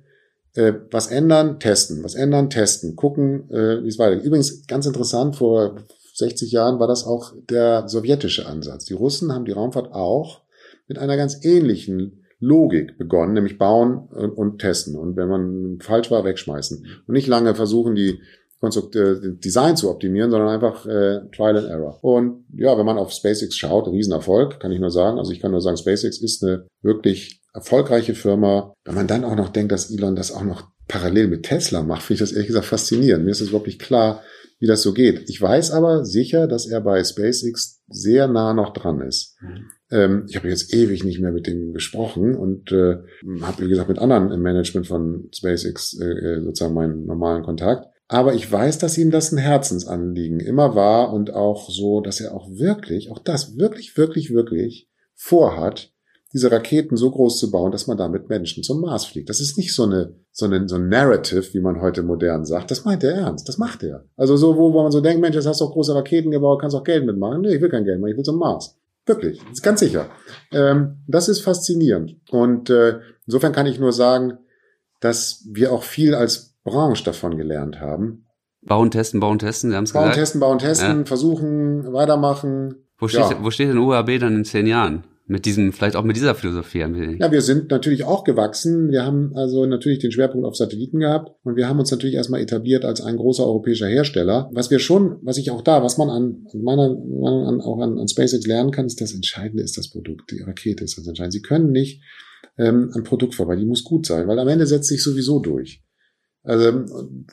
äh, was ändern, testen, was ändern, testen, gucken, äh, wie es weitergeht. Übrigens, ganz interessant, vor 60 Jahren war das auch der sowjetische Ansatz. Die Russen haben die Raumfahrt auch mit einer ganz ähnlichen Logik begonnen, nämlich bauen und, und testen. Und wenn man falsch war, wegschmeißen. Und nicht lange versuchen, die Konstrukt äh, Design zu optimieren, sondern einfach äh, Trial and Error. Und ja, wenn man auf SpaceX schaut, Riesenerfolg, kann ich nur sagen. Also ich kann nur sagen, SpaceX ist eine wirklich erfolgreiche Firma. Wenn man dann auch noch denkt, dass Elon das auch noch parallel mit Tesla macht, finde ich das ehrlich gesagt faszinierend. Mir ist es wirklich klar, wie das so geht. Ich weiß aber sicher, dass er bei SpaceX sehr nah noch dran ist. Mhm. Ähm, ich habe jetzt ewig nicht mehr mit dem gesprochen und äh, habe, wie gesagt, mit anderen im Management von SpaceX äh, äh, sozusagen meinen normalen Kontakt. Aber ich weiß, dass ihm das ein Herzensanliegen immer war und auch so, dass er auch wirklich, auch das wirklich, wirklich, wirklich vorhat, diese Raketen so groß zu bauen, dass man damit Menschen zum Mars fliegt. Das ist nicht so eine, so eine, so ein Narrative, wie man heute modern sagt. Das meint er ernst. Das macht er. Also so, wo, wo man so denkt, Mensch, jetzt hast du auch große Raketen gebaut, kannst auch Geld mitmachen. Nee, ich will kein Geld machen, ich will zum Mars. Wirklich, ganz sicher. Ähm, das ist faszinierend. Und äh, insofern kann ich nur sagen, dass wir auch viel als Branche davon gelernt haben. Bauen, testen, bauen, testen, Sie haben es gesagt. Bauen, testen, bauen, testen, ja. versuchen, weitermachen. Wo steht, ja. wo steht denn UAB dann in zehn Jahren? Mit diesem, vielleicht auch mit dieser Philosophie ein wenig. Ja, wir sind natürlich auch gewachsen. Wir haben also natürlich den Schwerpunkt auf Satelliten gehabt und wir haben uns natürlich erstmal etabliert als ein großer europäischer Hersteller. Was wir schon, was ich auch da, was man an meiner, an, auch an, an SpaceX lernen kann, ist das Entscheidende ist das Produkt. Die Rakete ist das Entscheidende. Sie können nicht ähm, ein Produkt vorbei, die muss gut sein, weil am Ende setzt sich sowieso durch. Also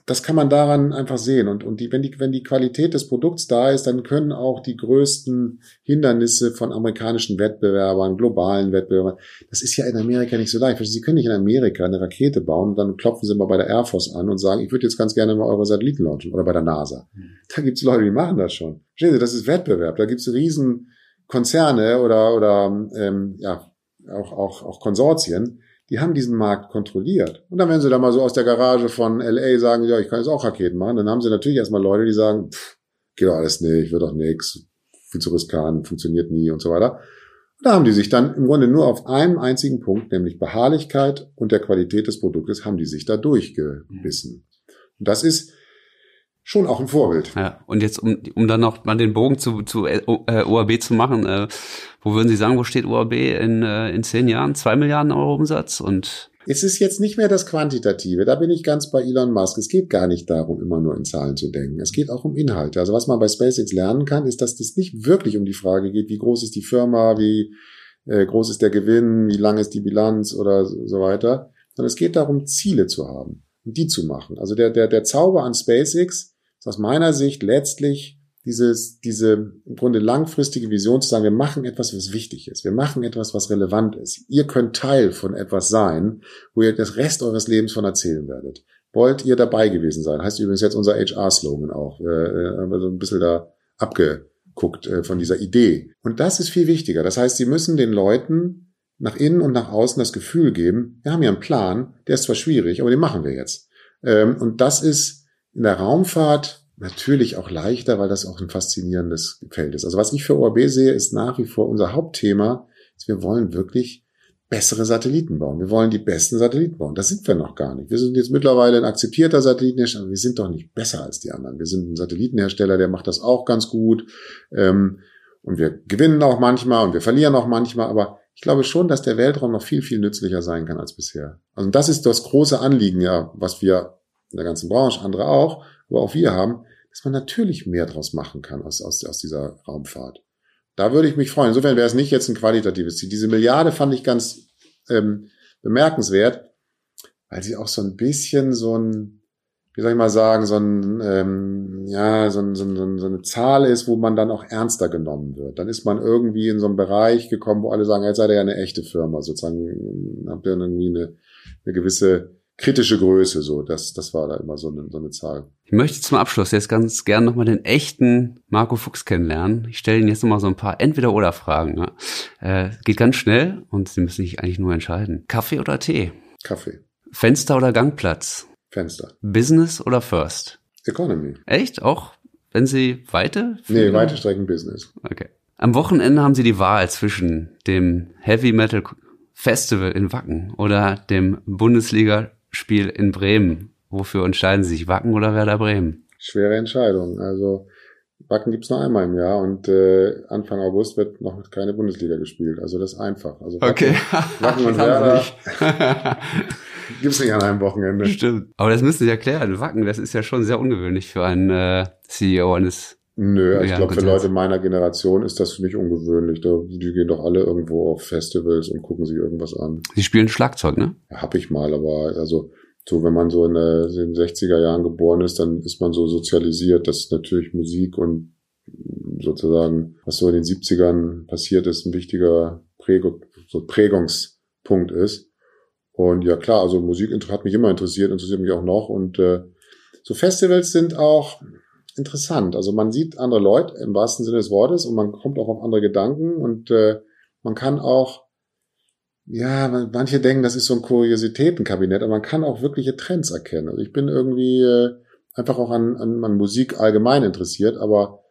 das kann man daran einfach sehen. Und, und die, wenn, die, wenn die Qualität des Produkts da ist, dann können auch die größten Hindernisse von amerikanischen Wettbewerbern, globalen Wettbewerbern, das ist ja in Amerika nicht so leicht. Sie können nicht in Amerika eine Rakete bauen und dann klopfen sie mal bei der Air Force an und sagen, ich würde jetzt ganz gerne mal eure Satelliten launchen oder bei der NASA. Da gibt es Leute, die machen das schon. Verstehen Sie, das ist Wettbewerb. Da gibt es riesen Konzerne oder, oder ähm, ja, auch, auch, auch Konsortien, die haben diesen Markt kontrolliert. Und dann, wenn sie da mal so aus der Garage von LA sagen, ja, ich kann jetzt auch Raketen machen, dann haben sie natürlich erstmal Leute, die sagen, pff, geht doch alles nicht, wird doch nix, viel zu riskant, funktioniert nie und so weiter. Und da haben die sich dann im Grunde nur auf einem einzigen Punkt, nämlich Beharrlichkeit und der Qualität des Produktes, haben die sich da durchgebissen. Und das ist schon auch ein Vorbild. Ja, und jetzt, um, um dann noch mal den Bogen zu, zu äh, OAB zu machen, äh, wo würden Sie sagen, wo steht OAB in, äh, in zehn Jahren? Zwei Milliarden Euro Umsatz und es ist jetzt nicht mehr das Quantitative, da bin ich ganz bei Elon Musk. Es geht gar nicht darum, immer nur in Zahlen zu denken. Es geht auch um Inhalte. Also was man bei SpaceX lernen kann, ist, dass das nicht wirklich um die Frage geht, wie groß ist die Firma, wie äh, groß ist der Gewinn, wie lang ist die Bilanz oder so weiter, sondern es geht darum, Ziele zu haben und die zu machen. Also der, der, der Zauber an SpaceX ist aus meiner Sicht letztlich dieses, diese im Grunde langfristige Vision zu sagen, wir machen etwas, was wichtig ist. Wir machen etwas, was relevant ist. Ihr könnt Teil von etwas sein, wo ihr das Rest eures Lebens von erzählen werdet. Wollt ihr dabei gewesen sein? Heißt übrigens jetzt unser HR-Slogan auch. Äh, äh, haben wir so ein bisschen da abgeguckt äh, von dieser Idee. Und das ist viel wichtiger. Das heißt, sie müssen den Leuten nach innen und nach außen das Gefühl geben, wir haben ja einen Plan, der ist zwar schwierig, aber den machen wir jetzt. Ähm, und das ist in der Raumfahrt natürlich auch leichter, weil das auch ein faszinierendes Feld ist. Also was ich für ORB sehe, ist nach wie vor unser Hauptthema, ist, wir wollen wirklich bessere Satelliten bauen. Wir wollen die besten Satelliten bauen. Das sind wir noch gar nicht. Wir sind jetzt mittlerweile ein akzeptierter Satellitenhersteller, aber wir sind doch nicht besser als die anderen. Wir sind ein Satellitenhersteller, der macht das auch ganz gut. Ähm, und wir gewinnen auch manchmal und wir verlieren auch manchmal, aber ich glaube schon, dass der Weltraum noch viel, viel nützlicher sein kann als bisher. Also das ist das große Anliegen, ja, was wir in der ganzen Branche, andere auch, aber auch wir haben, dass man natürlich mehr draus machen kann aus, aus, aus dieser Raumfahrt. Da würde ich mich freuen. Insofern wäre es nicht jetzt ein qualitatives Ziel. Diese Milliarde fand ich ganz ähm, bemerkenswert, weil sie auch so ein bisschen so ein, wie soll ich mal sagen, so ein, ähm, ja, so, ein, so, ein, so eine Zahl ist, wo man dann auch ernster genommen wird. Dann ist man irgendwie in so einen Bereich gekommen, wo alle sagen, jetzt seid ihr ja eine echte Firma, sozusagen, habt ihr irgendwie eine, eine gewisse kritische Größe, so. Das, das war da immer so eine, so eine Zahl. Ich möchte zum Abschluss jetzt ganz gern nochmal den echten Marco Fuchs kennenlernen. Ich stelle Ihnen jetzt nochmal so ein paar Entweder-Oder-Fragen. Ne? Äh, geht ganz schnell und Sie müssen sich eigentlich nur entscheiden. Kaffee oder Tee? Kaffee. Fenster oder Gangplatz? Fenster. Business oder First? Economy. Echt? Auch wenn Sie weite? Nee, weite Strecken Business. Okay. Am Wochenende haben Sie die Wahl zwischen dem Heavy Metal Festival in Wacken oder dem Bundesliga Spiel in Bremen. Wofür entscheiden Sie sich, Wacken oder Werder Bremen? Schwere Entscheidung. Also Wacken gibt's nur einmal im Jahr und äh, Anfang August wird noch keine Bundesliga gespielt. Also das ist einfach. Also Wacken, okay. Wacken und Werder gibt's nicht an einem Wochenende. Stimmt. Aber das müssen Sie erklären. Wacken, das ist ja schon sehr ungewöhnlich für einen äh, CEO eines Nö, ich glaube, für Leute meiner Generation ist das nicht ungewöhnlich. Die gehen doch alle irgendwo auf Festivals und gucken sich irgendwas an. Sie spielen Schlagzeug, ne? Ja, hab ich mal, aber also so, wenn man so in, den 60er Jahren geboren ist, dann ist man so sozialisiert, dass natürlich Musik und sozusagen, was so in den 70ern passiert ist, ein wichtiger Prägung, so Prägungspunkt ist. Und ja klar, also Musik hat mich immer interessiert, interessiert mich auch noch. Und äh, so Festivals sind auch, interessant. Also man sieht andere Leute im wahrsten Sinne des Wortes und man kommt auch auf andere Gedanken und äh, man kann auch, ja, manche denken, das ist so ein Kuriositätenkabinett, aber man kann auch wirkliche Trends erkennen. Also ich bin irgendwie äh, einfach auch an, an, an Musik allgemein interessiert, aber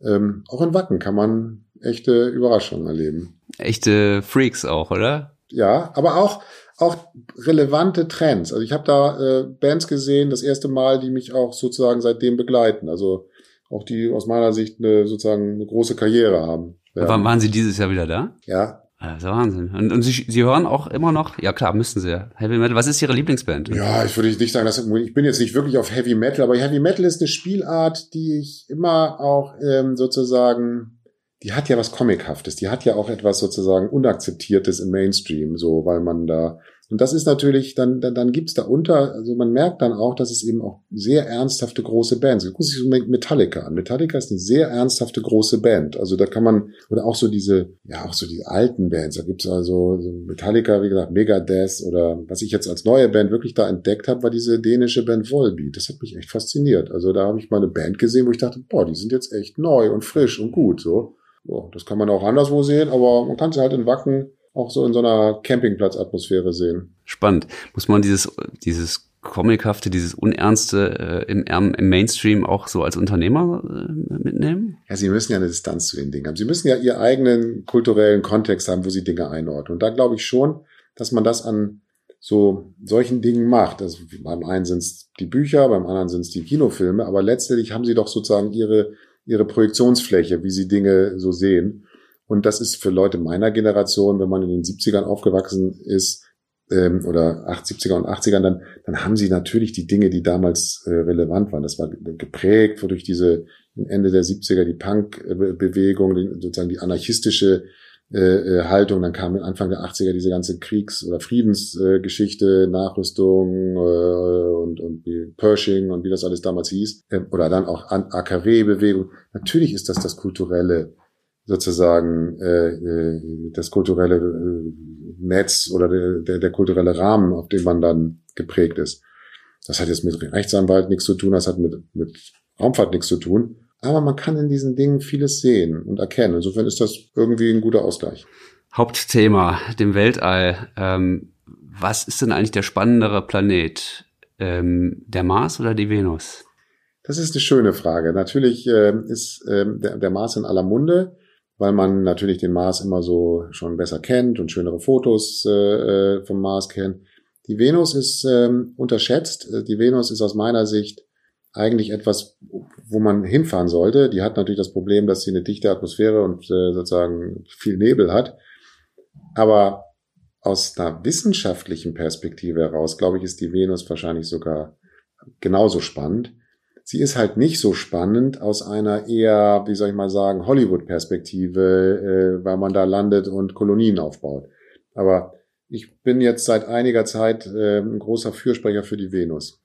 ähm, auch in Wacken kann man echte Überraschungen erleben. Echte Freaks auch, oder? Ja, aber auch auch relevante Trends. Also ich habe da äh, Bands gesehen, das erste Mal, die mich auch sozusagen seitdem begleiten. Also auch die aus meiner Sicht eine, sozusagen eine große Karriere haben. Ja. Wann waren Sie dieses Jahr wieder da? Ja. Das ist Wahnsinn. Und, und Sie, Sie hören auch immer noch, ja klar, müssen Sie ja. Heavy Metal. Was ist Ihre Lieblingsband? Ja, ich würde nicht sagen, dass ich bin jetzt nicht wirklich auf Heavy Metal, aber Heavy Metal ist eine Spielart, die ich immer auch ähm, sozusagen die hat ja was Comichaftes, die hat ja auch etwas sozusagen Unakzeptiertes im Mainstream, so, weil man da Und das ist natürlich, dann, dann, dann gibt's da unter, also man merkt dann auch, dass es eben auch sehr ernsthafte große Bands gibt. Guck sich so Metallica an. Metallica ist eine sehr ernsthafte große Band. Also da kann man, oder auch so diese, ja, auch so diese alten Bands. Da gibt's also so Metallica, wie gesagt, Megadeth oder was ich jetzt als neue Band wirklich da entdeckt habe, war diese dänische Band Volbeat. Das hat mich echt fasziniert. Also da habe ich mal eine Band gesehen, wo ich dachte, boah, die sind jetzt echt neu und frisch und gut. So, boah, das kann man auch anderswo sehen, aber man kann sie halt in Wacken auch so in so einer Campingplatzatmosphäre sehen. Spannend. Muss man dieses, dieses Comichafte, dieses Unernste äh, im, im Mainstream auch so als Unternehmer äh, mitnehmen? Ja, sie müssen ja eine Distanz zu den Dingen haben. Sie müssen ja ihren eigenen kulturellen Kontext haben, wo sie Dinge einordnen. Und da glaube ich schon, dass man das an so solchen Dingen macht. Also beim einen sind es die Bücher, beim anderen sind es die Kinofilme, aber letztendlich haben sie doch sozusagen ihre, ihre Projektionsfläche, wie sie Dinge so sehen. Und das ist für Leute meiner Generation, wenn man in den 70ern aufgewachsen ist, ähm, oder 70er und 80ern, dann, dann haben sie natürlich die Dinge, die damals äh, relevant waren. Das war geprägt durch diese Ende der 70er die Punk-Bewegung, sozusagen die anarchistische äh, äh, Haltung. Dann kam Anfang der 80er diese ganze Kriegs- oder Friedensgeschichte, äh, Nachrüstung äh, und, und wie Pershing und wie das alles damals hieß. Äh, oder dann auch AKW-Bewegung. Natürlich ist das das kulturelle sozusagen äh, äh, das kulturelle äh, Netz oder der, der, kulturelle Rahmen, auf dem man dann geprägt ist. Das hat jetzt mit Rechtsanwalt nichts zu tun, das hat mit, mit Raumfahrt nichts zu tun. Aber man kann in diesen Dingen vieles sehen und erkennen. Insofern ist das irgendwie ein guter Ausgleich. Hauptthema, dem Weltall. Ähm, was ist denn eigentlich der spannendere Planet? Ähm, der Mars oder die Venus? Das ist eine schöne Frage. Natürlich äh, ist äh, der, der Mars in aller Munde weil man natürlich den Mars immer so schon besser kennt und schönere Fotos äh, äh, vom Mars kennt. Die Venus ist ähm, unterschätzt. Äh, die Venus ist aus meiner Sicht eigentlich etwas, wo man hinfahren sollte. Die hat natürlich das Problem, dass sie eine dichte Atmosphäre und äh, sozusagen viel Nebel hat. Aber aus einer wissenschaftlichen Perspektive heraus, glaube ich, ist die Venus wahrscheinlich sogar genauso spannend. Sie ist halt nicht so spannend aus einer eher, wie soll ich mal sagen, Hollywood-Perspektive, äh, weil man da landet und Kolonien aufbaut. Aber ich bin jetzt seit einiger Zeit äh, ein großer Fürsprecher für die Venus.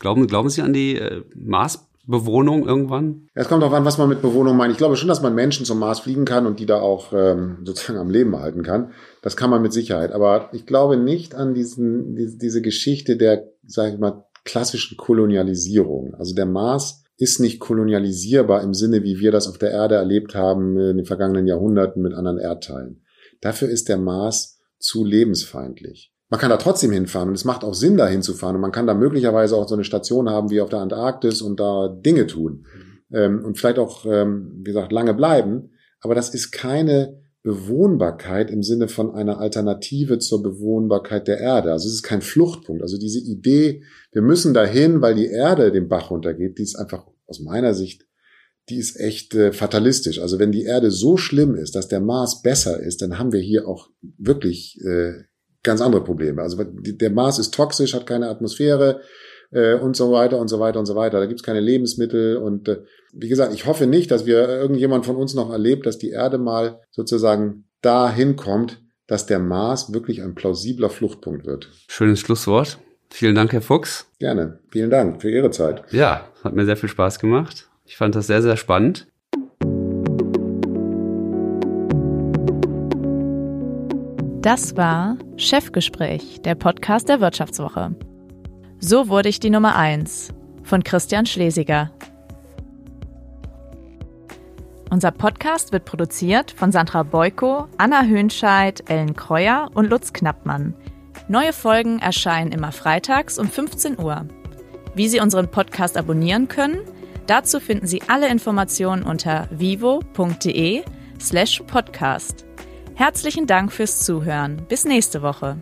Glauben, glauben Sie an die äh, Marsbewohnung irgendwann? Es kommt darauf an, was man mit Bewohnung meint. Ich glaube schon, dass man Menschen zum Mars fliegen kann und die da auch ähm, sozusagen am Leben halten kann. Das kann man mit Sicherheit. Aber ich glaube nicht an diesen, diese, Geschichte der, sag ich mal, klassischen Kolonialisierung. Also der Mars ist nicht kolonialisierbar im Sinne, wie wir das auf der Erde erlebt haben in den vergangenen Jahrhunderten mit anderen Erdteilen. Dafür ist der Mars zu lebensfeindlich. Man kann da trotzdem hinfahren und es macht auch Sinn, da hinzufahren und man kann da möglicherweise auch so eine Station haben wie auf der Antarktis und da Dinge tun ähm, und vielleicht auch, ähm, wie gesagt, lange bleiben. Aber das ist keine Bewohnbarkeit im Sinne von einer Alternative zur Bewohnbarkeit der Erde. Also es ist kein Fluchtpunkt. Also diese Idee, wir müssen dahin, weil die Erde den Bach runtergeht, die ist einfach aus meiner Sicht, die ist echt äh, fatalistisch. Also wenn die Erde so schlimm ist, dass der Mars besser ist, dann haben wir hier auch wirklich äh, ganz andere Probleme. Also der Mars ist toxisch, hat keine Atmosphäre, äh, und so weiter und so weiter und so weiter. Da gibt's keine Lebensmittel und äh, wie gesagt, ich hoffe nicht, dass wir irgendjemand von uns noch erlebt, dass die Erde mal sozusagen dahin kommt, dass der Mars wirklich ein plausibler Fluchtpunkt wird. Schönes Schlusswort. Vielen Dank, Herr Fuchs. Gerne. Vielen Dank für Ihre Zeit. Ja, hat mir sehr viel Spaß gemacht. Ich fand das sehr, sehr spannend. Das war Chefgespräch, der Podcast der Wirtschaftswoche. So wurde ich die Nummer 1 von Christian Schlesiger. Unser Podcast wird produziert von Sandra Beuko, Anna Höhnscheid, Ellen Kreuer und Lutz Knappmann. Neue Folgen erscheinen immer freitags um 15 Uhr. Wie Sie unseren Podcast abonnieren können, dazu finden Sie alle Informationen unter vivo.de slash podcast. Herzlichen Dank fürs Zuhören. Bis nächste Woche.